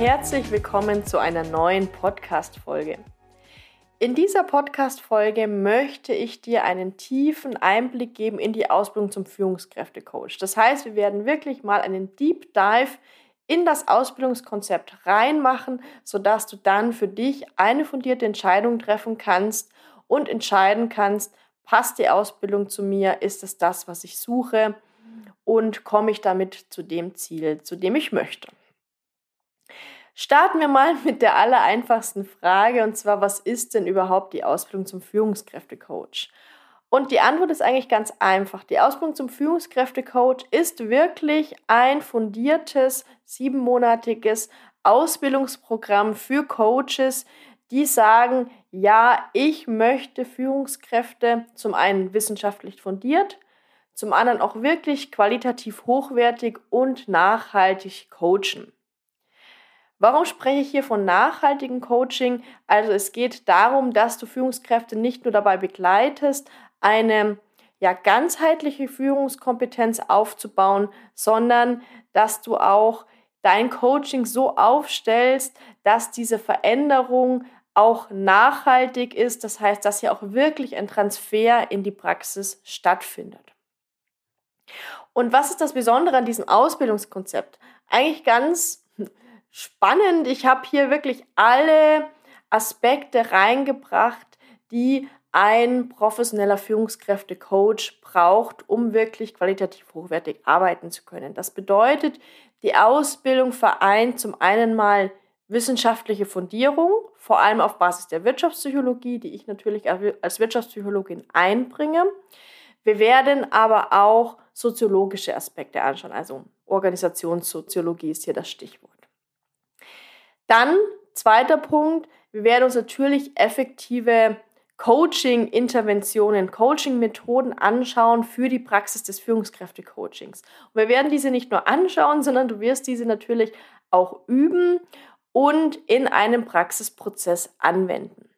Herzlich willkommen zu einer neuen Podcast-Folge. In dieser Podcast-Folge möchte ich dir einen tiefen Einblick geben in die Ausbildung zum Führungskräftecoach. Das heißt, wir werden wirklich mal einen Deep Dive in das Ausbildungskonzept reinmachen, sodass du dann für dich eine fundierte Entscheidung treffen kannst und entscheiden kannst, passt die Ausbildung zu mir, ist es das, was ich suche und komme ich damit zu dem Ziel, zu dem ich möchte. Starten wir mal mit der allereinfachsten Frage und zwar, was ist denn überhaupt die Ausbildung zum Führungskräftecoach? Und die Antwort ist eigentlich ganz einfach. Die Ausbildung zum Führungskräftecoach ist wirklich ein fundiertes, siebenmonatiges Ausbildungsprogramm für Coaches, die sagen, ja, ich möchte Führungskräfte zum einen wissenschaftlich fundiert, zum anderen auch wirklich qualitativ hochwertig und nachhaltig coachen. Warum spreche ich hier von nachhaltigem Coaching? Also es geht darum, dass du Führungskräfte nicht nur dabei begleitest, eine ja, ganzheitliche Führungskompetenz aufzubauen, sondern dass du auch dein Coaching so aufstellst, dass diese Veränderung auch nachhaltig ist. Das heißt, dass hier auch wirklich ein Transfer in die Praxis stattfindet. Und was ist das Besondere an diesem Ausbildungskonzept? Eigentlich ganz spannend. Ich habe hier wirklich alle Aspekte reingebracht, die ein professioneller Führungskräftecoach braucht, um wirklich qualitativ hochwertig arbeiten zu können. Das bedeutet, die Ausbildung vereint zum einen mal wissenschaftliche Fundierung, vor allem auf Basis der Wirtschaftspsychologie, die ich natürlich als Wirtschaftspsychologin einbringe. Wir werden aber auch soziologische Aspekte anschauen, also Organisationssoziologie ist hier das Stichwort. Dann, zweiter Punkt, wir werden uns natürlich effektive Coaching-Interventionen, Coaching-Methoden anschauen für die Praxis des Führungskräfte-Coachings. Und wir werden diese nicht nur anschauen, sondern du wirst diese natürlich auch üben und in einem Praxisprozess anwenden.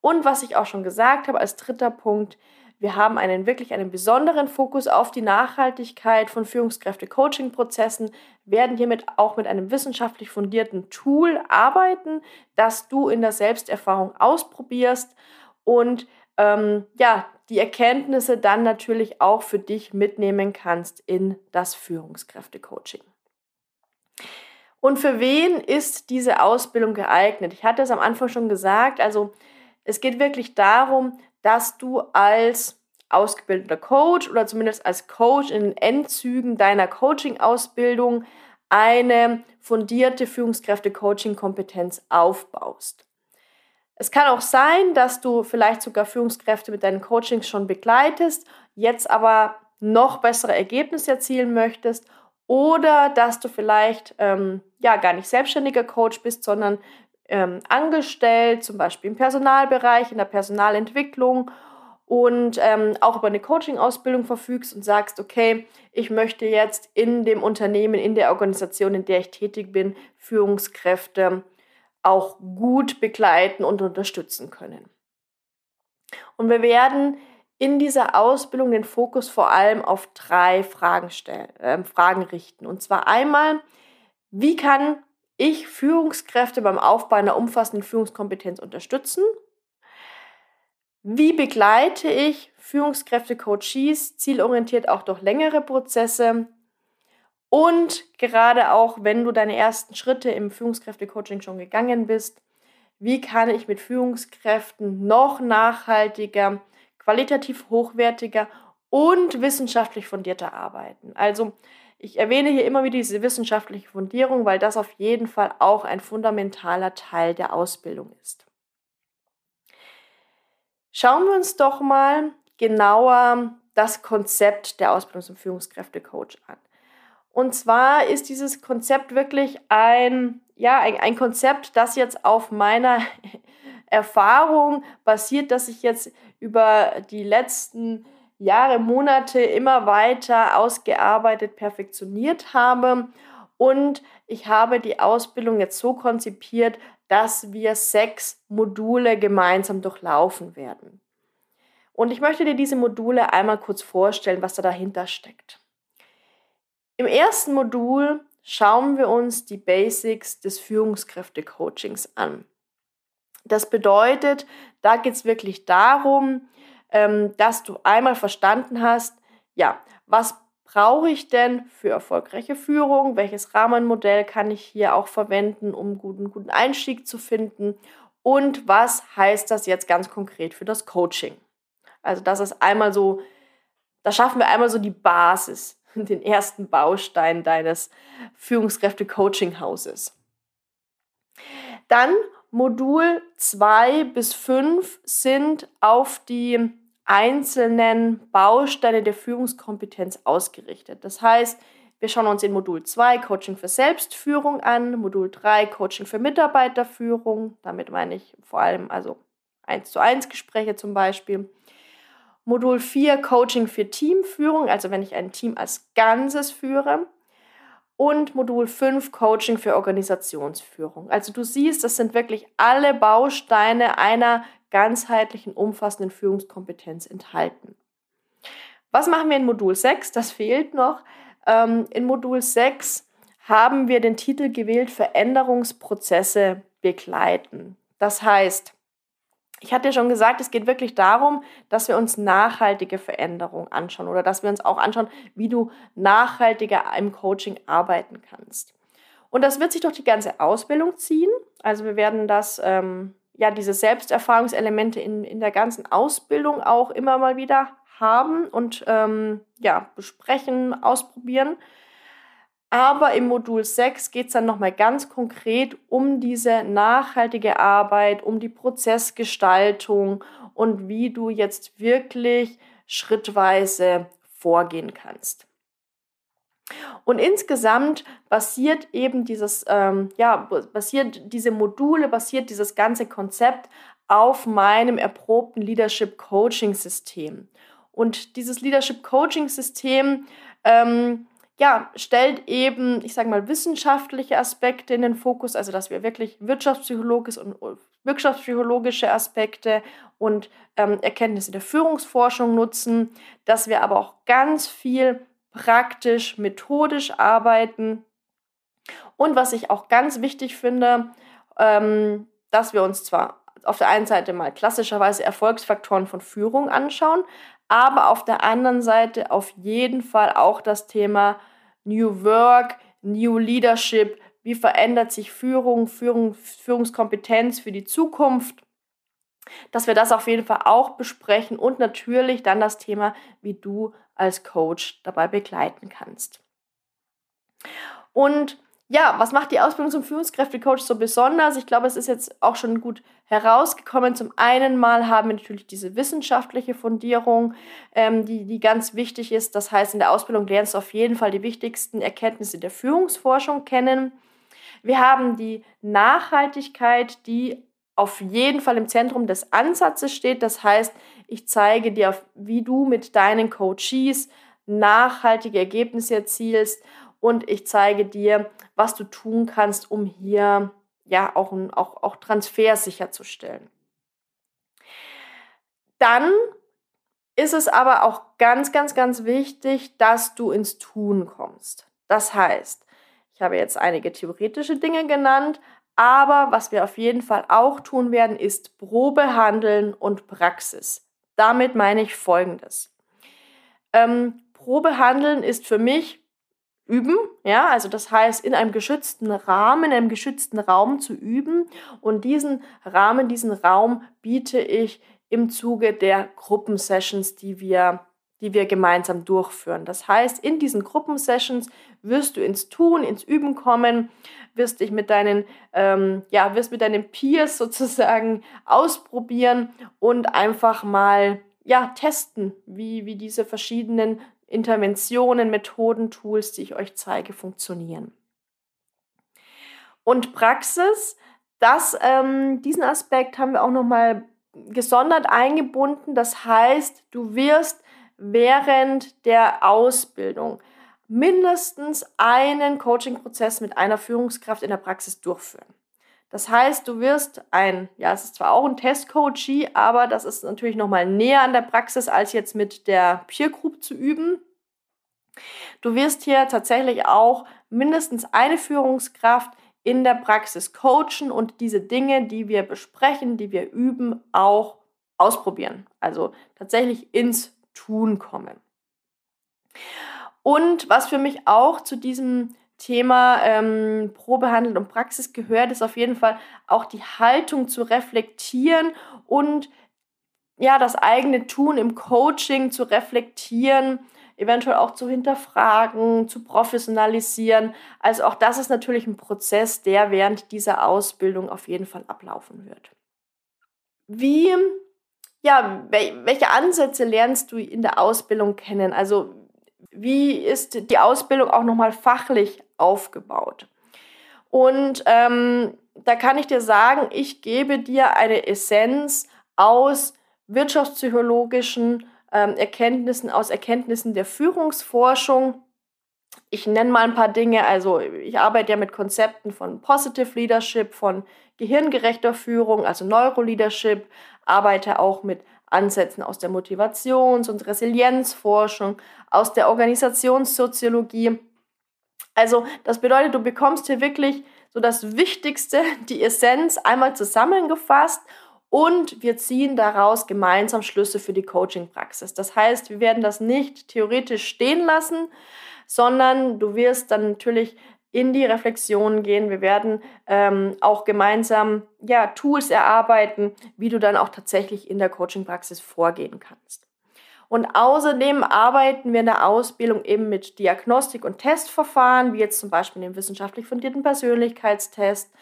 Und was ich auch schon gesagt habe als dritter Punkt, wir haben einen wirklich einen besonderen Fokus auf die Nachhaltigkeit von Führungskräfte-Coaching-Prozessen, werden hiermit auch mit einem wissenschaftlich fundierten Tool arbeiten, das du in der Selbsterfahrung ausprobierst und ähm, ja, die Erkenntnisse dann natürlich auch für dich mitnehmen kannst in das Führungskräfte-Coaching. Und für wen ist diese Ausbildung geeignet? Ich hatte es am Anfang schon gesagt, also es geht wirklich darum, dass du als ausgebildeter Coach oder zumindest als Coach in den Endzügen deiner Coaching-Ausbildung eine fundierte Führungskräfte-Coaching-Kompetenz aufbaust. Es kann auch sein, dass du vielleicht sogar Führungskräfte mit deinen Coachings schon begleitest, jetzt aber noch bessere Ergebnisse erzielen möchtest oder dass du vielleicht ähm, ja gar nicht selbstständiger Coach bist, sondern ähm, angestellt, zum Beispiel im Personalbereich, in der Personalentwicklung und ähm, auch über eine Coaching-Ausbildung verfügst und sagst, okay, ich möchte jetzt in dem Unternehmen, in der Organisation, in der ich tätig bin, Führungskräfte auch gut begleiten und unterstützen können. Und wir werden in dieser Ausbildung den Fokus vor allem auf drei Fragen, stellen, äh, Fragen richten. Und zwar einmal, wie kann ich Führungskräfte beim Aufbau einer umfassenden Führungskompetenz unterstützen? Wie begleite ich Führungskräfte, Coaches zielorientiert auch durch längere Prozesse? Und gerade auch, wenn du deine ersten Schritte im Führungskräfte-Coaching schon gegangen bist, wie kann ich mit Führungskräften noch nachhaltiger, qualitativ hochwertiger und wissenschaftlich fundierter arbeiten? Also ich erwähne hier immer wieder diese wissenschaftliche Fundierung, weil das auf jeden Fall auch ein fundamentaler Teil der Ausbildung ist. Schauen wir uns doch mal genauer das Konzept der Ausbildung zum Führungskräftecoach an. Und zwar ist dieses Konzept wirklich ein, ja, ein, ein Konzept, das jetzt auf meiner Erfahrung basiert, dass ich jetzt über die letzten Jahre, Monate immer weiter ausgearbeitet, perfektioniert habe. Und ich habe die Ausbildung jetzt so konzipiert, dass wir sechs Module gemeinsam durchlaufen werden. Und ich möchte dir diese Module einmal kurz vorstellen, was da dahinter steckt. Im ersten Modul schauen wir uns die Basics des Führungskräfte-Coachings an. Das bedeutet, da geht es wirklich darum, ähm, dass du einmal verstanden hast, ja, was brauche ich denn für erfolgreiche Führung? Welches Rahmenmodell kann ich hier auch verwenden, um guten, guten Einstieg zu finden? Und was heißt das jetzt ganz konkret für das Coaching? Also das ist einmal so, da schaffen wir einmal so die Basis, den ersten Baustein deines Führungskräfte-Coaching-Hauses. Dann Modul 2 bis 5 sind auf die einzelnen Bausteine der Führungskompetenz ausgerichtet. Das heißt, wir schauen uns in Modul 2 Coaching für Selbstführung an, Modul 3 Coaching für Mitarbeiterführung, damit meine ich vor allem also 1 zu 1 Gespräche zum Beispiel. Modul 4 Coaching für Teamführung, also wenn ich ein Team als Ganzes führe. Und Modul 5 Coaching für Organisationsführung. Also du siehst, das sind wirklich alle Bausteine einer ganzheitlichen, umfassenden Führungskompetenz enthalten. Was machen wir in Modul 6? Das fehlt noch. Ähm, in Modul 6 haben wir den Titel gewählt, Veränderungsprozesse begleiten. Das heißt, ich hatte ja schon gesagt, es geht wirklich darum, dass wir uns nachhaltige Veränderungen anschauen oder dass wir uns auch anschauen, wie du nachhaltiger im Coaching arbeiten kannst. Und das wird sich durch die ganze Ausbildung ziehen. Also wir werden das ähm, ja diese Selbsterfahrungselemente in, in der ganzen Ausbildung auch immer mal wieder haben und ähm, ja, besprechen, ausprobieren. Aber im Modul 6 geht es dann nochmal ganz konkret um diese nachhaltige Arbeit, um die Prozessgestaltung und wie du jetzt wirklich schrittweise vorgehen kannst. Und insgesamt basiert eben dieses, ähm, ja, basiert diese Module, basiert dieses ganze Konzept auf meinem erprobten Leadership Coaching System. Und dieses Leadership Coaching System, ähm, ja, stellt eben, ich sage mal, wissenschaftliche Aspekte in den Fokus, also dass wir wirklich wirtschaftspsychologische und wirtschaftspsychologische Aspekte und ähm, Erkenntnisse der Führungsforschung nutzen, dass wir aber auch ganz viel praktisch, methodisch arbeiten. Und was ich auch ganz wichtig finde, ähm, dass wir uns zwar auf der einen Seite mal klassischerweise Erfolgsfaktoren von Führung anschauen, aber auf der anderen Seite auf jeden Fall auch das Thema New Work, New Leadership, wie verändert sich Führung, Führung Führungskompetenz für die Zukunft, dass wir das auf jeden Fall auch besprechen und natürlich dann das Thema, wie du als Coach dabei begleiten kannst. Und ja, was macht die Ausbildung zum Führungskräftecoach so besonders? Ich glaube, es ist jetzt auch schon gut herausgekommen. Zum einen mal haben wir natürlich diese wissenschaftliche Fundierung, ähm, die, die ganz wichtig ist. Das heißt, in der Ausbildung lernst du auf jeden Fall die wichtigsten Erkenntnisse der Führungsforschung kennen. Wir haben die Nachhaltigkeit, die auf jeden Fall im Zentrum des Ansatzes steht. Das heißt, ich zeige dir, wie du mit deinen Coaches nachhaltige Ergebnisse erzielst und ich zeige dir, was du tun kannst, um hier ja auch, auch, auch Transfer sicherzustellen. Dann ist es aber auch ganz, ganz, ganz wichtig, dass du ins Tun kommst. Das heißt, ich habe jetzt einige theoretische Dinge genannt, aber was wir auf jeden Fall auch tun werden, ist Probehandeln und Praxis. Damit meine ich Folgendes. Ähm, Probehandeln ist für mich üben, ja, also das heißt in einem geschützten Rahmen, in einem geschützten Raum zu üben und diesen Rahmen, diesen Raum biete ich im Zuge der Gruppensessions, die wir die wir gemeinsam durchführen. Das heißt, in diesen Gruppensessions wirst du ins Tun, ins Üben kommen, wirst dich mit deinen, ähm, ja, wirst mit deinen Peers sozusagen ausprobieren und einfach mal, ja, testen, wie, wie diese verschiedenen Interventionen, Methoden, Tools, die ich euch zeige, funktionieren. Und Praxis, das, ähm, diesen Aspekt haben wir auch nochmal gesondert eingebunden. Das heißt, du wirst während der Ausbildung mindestens einen Coaching-Prozess mit einer Führungskraft in der Praxis durchführen. Das heißt, du wirst ein, ja, es ist zwar auch ein Test-Coachee, aber das ist natürlich nochmal näher an der Praxis, als jetzt mit der Peer Group zu üben. Du wirst hier tatsächlich auch mindestens eine Führungskraft in der Praxis coachen und diese Dinge, die wir besprechen, die wir üben, auch ausprobieren. Also tatsächlich ins Tun kommen. Und was für mich auch zu diesem Thema ähm, Probehandel und Praxis gehört, ist auf jeden Fall auch die Haltung zu reflektieren und ja, das eigene Tun im Coaching zu reflektieren, eventuell auch zu hinterfragen, zu professionalisieren. Also auch das ist natürlich ein Prozess, der während dieser Ausbildung auf jeden Fall ablaufen wird. Wie, ja, welche Ansätze lernst du in der Ausbildung kennen? Also wie ist die Ausbildung auch nochmal fachlich aufgebaut? Und ähm, da kann ich dir sagen, ich gebe dir eine Essenz aus wirtschaftspsychologischen ähm, Erkenntnissen, aus Erkenntnissen der Führungsforschung. Ich nenne mal ein paar Dinge. Also ich arbeite ja mit Konzepten von Positive Leadership, von gehirngerechter Führung, also Neuroleadership, arbeite auch mit Ansätzen aus der Motivations- und Resilienzforschung, aus der Organisationssoziologie. Also das bedeutet, du bekommst hier wirklich so das Wichtigste, die Essenz einmal zusammengefasst und wir ziehen daraus gemeinsam Schlüsse für die Coaching-Praxis. Das heißt, wir werden das nicht theoretisch stehen lassen, sondern du wirst dann natürlich in die Reflexion gehen. Wir werden ähm, auch gemeinsam ja, Tools erarbeiten, wie du dann auch tatsächlich in der Coaching-Praxis vorgehen kannst. Und außerdem arbeiten wir in der Ausbildung eben mit Diagnostik- und Testverfahren, wie jetzt zum Beispiel dem wissenschaftlich fundierten Persönlichkeitstest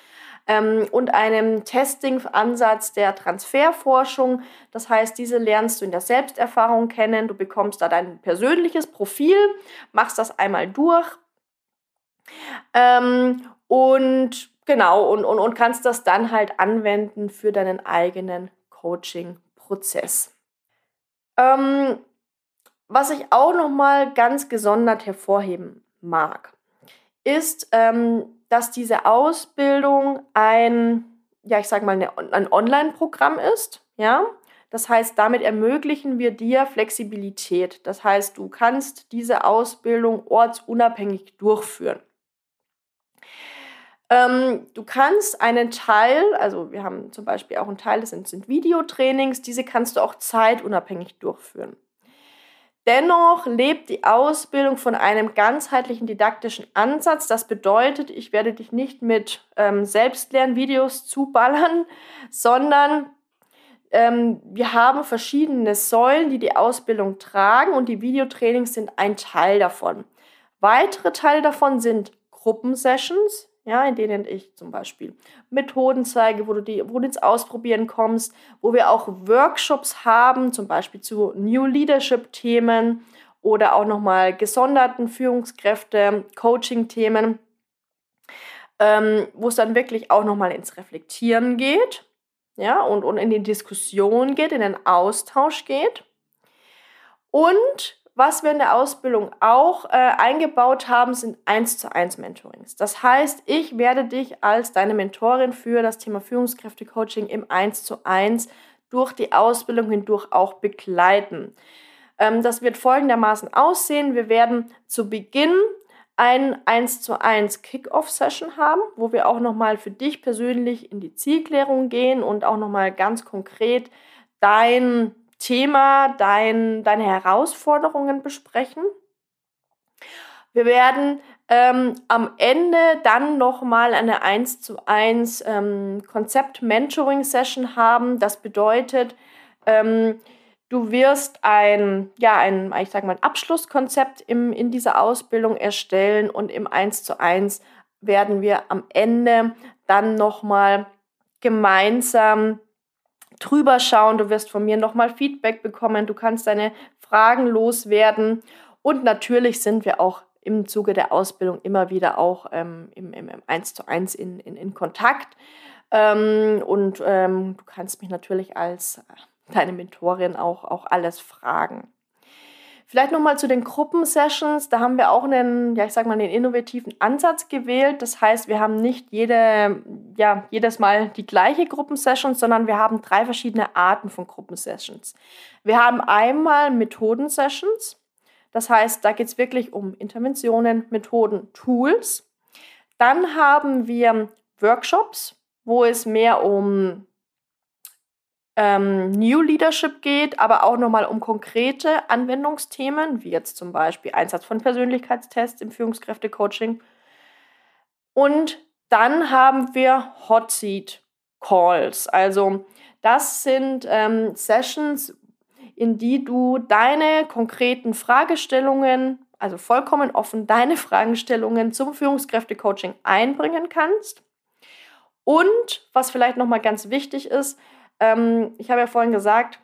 ähm, und einem Testing-Ansatz der Transferforschung. Das heißt, diese lernst du in der Selbsterfahrung kennen. Du bekommst da dein persönliches Profil, machst das einmal durch ähm, und genau, und, und, und kannst das dann halt anwenden für deinen eigenen Coaching-Prozess. Ähm, was ich auch nochmal ganz gesondert hervorheben mag, ist, ähm, dass diese Ausbildung ein, ja, ich sage mal, ein Online-Programm ist, ja. Das heißt, damit ermöglichen wir dir Flexibilität. Das heißt, du kannst diese Ausbildung ortsunabhängig durchführen. Ähm, du kannst einen Teil, also wir haben zum Beispiel auch einen Teil, das sind, sind Videotrainings, diese kannst du auch zeitunabhängig durchführen. Dennoch lebt die Ausbildung von einem ganzheitlichen didaktischen Ansatz. Das bedeutet, ich werde dich nicht mit ähm, Selbstlernvideos zuballern, sondern ähm, wir haben verschiedene Säulen, die die Ausbildung tragen und die Videotrainings sind ein Teil davon. Weitere Teile davon sind Gruppensessions, ja, in denen ich zum Beispiel Methoden zeige, wo du, die, wo du ins Ausprobieren kommst, wo wir auch Workshops haben, zum Beispiel zu New Leadership-Themen oder auch nochmal gesonderten Führungskräfte, Coaching-Themen, ähm, wo es dann wirklich auch nochmal ins Reflektieren geht, ja, und, und in die Diskussion geht, in den Austausch geht. Und was wir in der Ausbildung auch äh, eingebaut haben, sind 1 zu 1 Mentorings. Das heißt, ich werde dich als deine Mentorin für das Thema Führungskräfte-Coaching im 1 zu 1 durch die Ausbildung hindurch auch begleiten. Ähm, das wird folgendermaßen aussehen. Wir werden zu Beginn ein 1 zu 1 Kick-Off-Session haben, wo wir auch nochmal für dich persönlich in die Zielklärung gehen und auch nochmal ganz konkret dein Thema, dein, deine Herausforderungen besprechen. Wir werden ähm, am Ende dann nochmal eine 1 zu 1 ähm, Konzept-Mentoring-Session haben. Das bedeutet, ähm, du wirst ein, ja, ein, ich sag mal, ein Abschlusskonzept im, in dieser Ausbildung erstellen und im 1 zu 1 werden wir am Ende dann nochmal gemeinsam drüber schauen. Du wirst von mir nochmal Feedback bekommen. Du kannst deine Fragen loswerden. Und natürlich sind wir auch im Zuge der Ausbildung immer wieder auch ähm, im, im, im 1 zu 1 in, in, in Kontakt. Ähm, und ähm, du kannst mich natürlich als äh, deine Mentorin auch, auch alles fragen. Vielleicht nochmal zu den Gruppensessions. Da haben wir auch einen, ja, ich sag mal, einen innovativen Ansatz gewählt. Das heißt, wir haben nicht jede, ja, jedes Mal die gleiche Gruppensession, sondern wir haben drei verschiedene Arten von Gruppensessions. Wir haben einmal Methodensessions. Das heißt, da geht es wirklich um Interventionen, Methoden, Tools. Dann haben wir Workshops, wo es mehr um ähm, New Leadership geht, aber auch nochmal um konkrete Anwendungsthemen, wie jetzt zum Beispiel Einsatz von Persönlichkeitstests im Führungskräftecoaching. Und dann haben wir Hot Seat Calls. Also das sind ähm, Sessions, in die du deine konkreten Fragestellungen, also vollkommen offen deine Fragestellungen zum Führungskräftecoaching einbringen kannst. Und was vielleicht nochmal ganz wichtig ist, ähm, ich habe ja vorhin gesagt,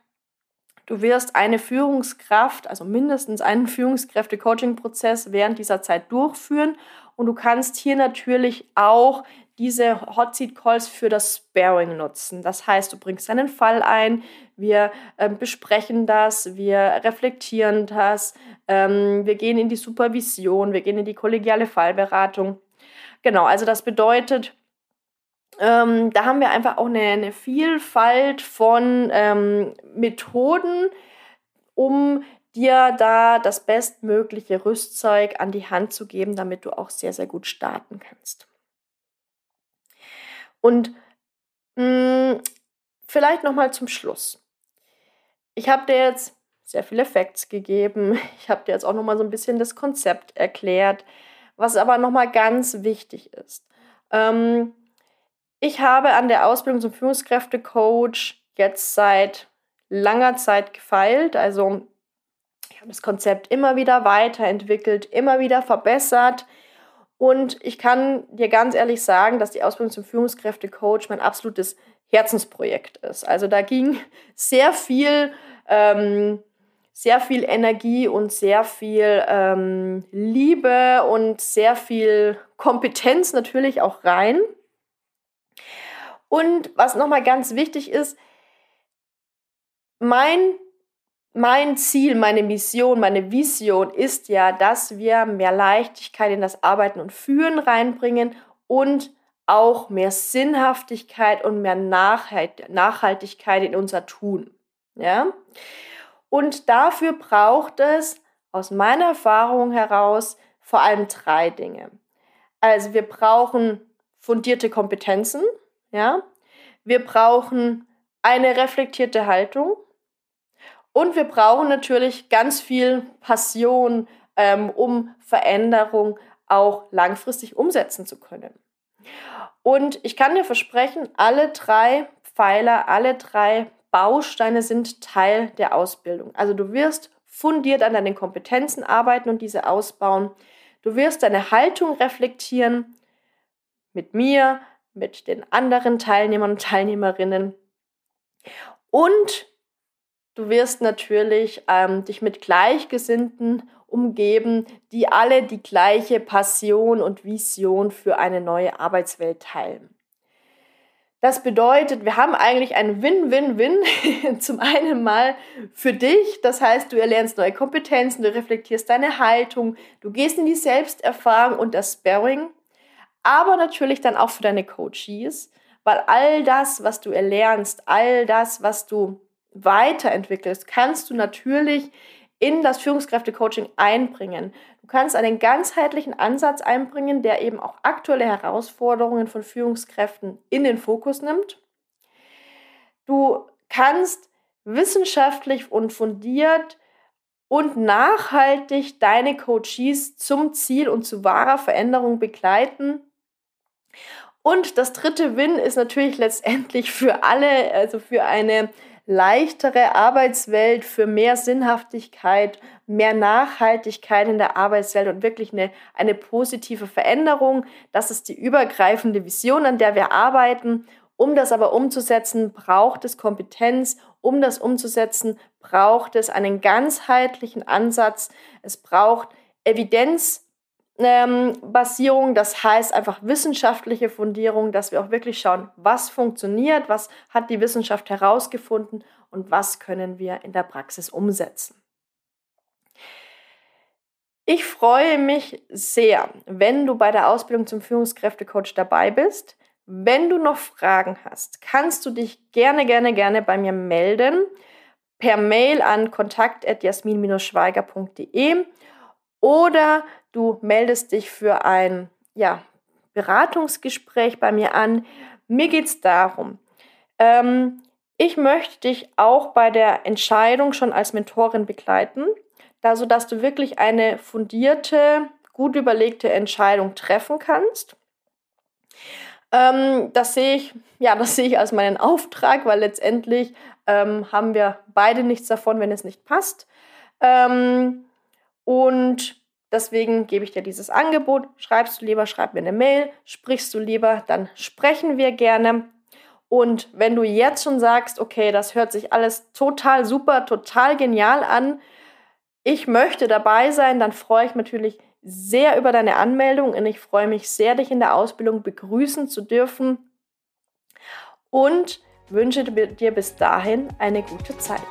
du wirst eine Führungskraft, also mindestens einen Führungskräfte-Coaching-Prozess während dieser Zeit durchführen. Und du kannst hier natürlich auch diese Hot Seat Calls für das Sparing nutzen. Das heißt, du bringst einen Fall ein, wir äh, besprechen das, wir reflektieren das, ähm, wir gehen in die Supervision, wir gehen in die kollegiale Fallberatung. Genau, also das bedeutet, ähm, da haben wir einfach auch eine, eine Vielfalt von ähm, Methoden, um dir da das bestmögliche Rüstzeug an die Hand zu geben, damit du auch sehr, sehr gut starten kannst. Und mh, hm, vielleicht nochmal zum Schluss. Ich habe dir jetzt sehr viele Facts gegeben. Ich habe dir jetzt auch nochmal so ein bisschen das Konzept erklärt, was aber nochmal ganz wichtig ist. Ähm, ich habe an der Ausbildung zum Führungskräftecoach jetzt seit langer Zeit gefeilt. Also ich habe das Konzept immer wieder weiterentwickelt, immer wieder verbessert. Und ich kann dir ganz ehrlich sagen, dass die Ausbildung zum Führungskräftecoach mein absolutes Herzensprojekt ist. Also da ging sehr viel, ähm, sehr viel Energie und sehr viel ähm, Liebe und sehr viel Kompetenz natürlich auch rein. Und was nochmal ganz wichtig ist, mein, mein Ziel, meine Mission, meine Vision ist ja, dass wir mehr Leichtigkeit in das Arbeiten und Führen reinbringen und auch mehr Sinnhaftigkeit und mehr Nachhaltigkeit in unser Tun. Ja? Und dafür braucht es aus meiner Erfahrung heraus vor allem drei Dinge. Also wir brauchen fundierte Kompetenzen, ja? Wir brauchen eine reflektierte Haltung und wir brauchen natürlich ganz viel Passion, ähm, um Veränderung auch langfristig umsetzen zu können. Und ich kann dir versprechen, alle drei Pfeiler, alle drei Bausteine sind Teil der Ausbildung. Also du wirst fundiert an deinen Kompetenzen arbeiten und diese ausbauen. Du wirst deine Haltung reflektieren mit mir, mit den anderen Teilnehmern und Teilnehmerinnen. Und du wirst natürlich ähm, dich mit Gleichgesinnten umgeben, die alle die gleiche Passion und Vision für eine neue Arbeitswelt teilen. Das bedeutet, wir haben eigentlich ein Win-Win-Win. Zum einen mal für dich, das heißt, du erlernst neue Kompetenzen, du reflektierst deine Haltung, du gehst in die Selbsterfahrung und das Sparring aber natürlich dann auch für deine Coaches, weil all das, was du erlernst, all das, was du weiterentwickelst, kannst du natürlich in das Führungskräfte-Coaching einbringen. Du kannst einen ganzheitlichen Ansatz einbringen, der eben auch aktuelle Herausforderungen von Führungskräften in den Fokus nimmt. Du kannst wissenschaftlich und fundiert und nachhaltig deine Coaches zum Ziel und zu wahrer Veränderung begleiten und das dritte Win ist natürlich letztendlich für alle, also für eine leichtere Arbeitswelt, für mehr Sinnhaftigkeit, mehr Nachhaltigkeit in der Arbeitswelt und wirklich eine, eine positive Veränderung. Das ist die übergreifende Vision, an der wir arbeiten. Um das aber umzusetzen, braucht es Kompetenz um das umzusetzen, braucht es einen ganzheitlichen Ansatz. Es braucht Evidenzbasierung, das heißt einfach wissenschaftliche Fundierung, dass wir auch wirklich schauen, was funktioniert, was hat die Wissenschaft herausgefunden und was können wir in der Praxis umsetzen. Ich freue mich sehr, wenn du bei der Ausbildung zum Führungskräftecoach dabei bist. Wenn du noch Fragen hast, kannst du dich gerne, gerne, gerne bei mir melden. Per Mail an kontakt.jasmin-schweiger.de oder du meldest dich für ein ja, Beratungsgespräch bei mir an. Mir geht es darum, ähm, ich möchte dich auch bei der Entscheidung schon als Mentorin begleiten da so dass du wirklich eine fundierte, gut überlegte Entscheidung treffen kannst. Ähm, das sehe ich, ja, das sehe ich als meinen Auftrag, weil letztendlich ähm, haben wir beide nichts davon, wenn es nicht passt. Ähm, und deswegen gebe ich dir dieses Angebot. Schreibst du lieber, schreib mir eine Mail. Sprichst du lieber, dann sprechen wir gerne. Und wenn du jetzt schon sagst, okay, das hört sich alles total super, total genial an, ich möchte dabei sein, dann freue ich mich natürlich sehr über deine Anmeldung und ich freue mich sehr, dich in der Ausbildung begrüßen zu dürfen und wünsche dir bis dahin eine gute Zeit.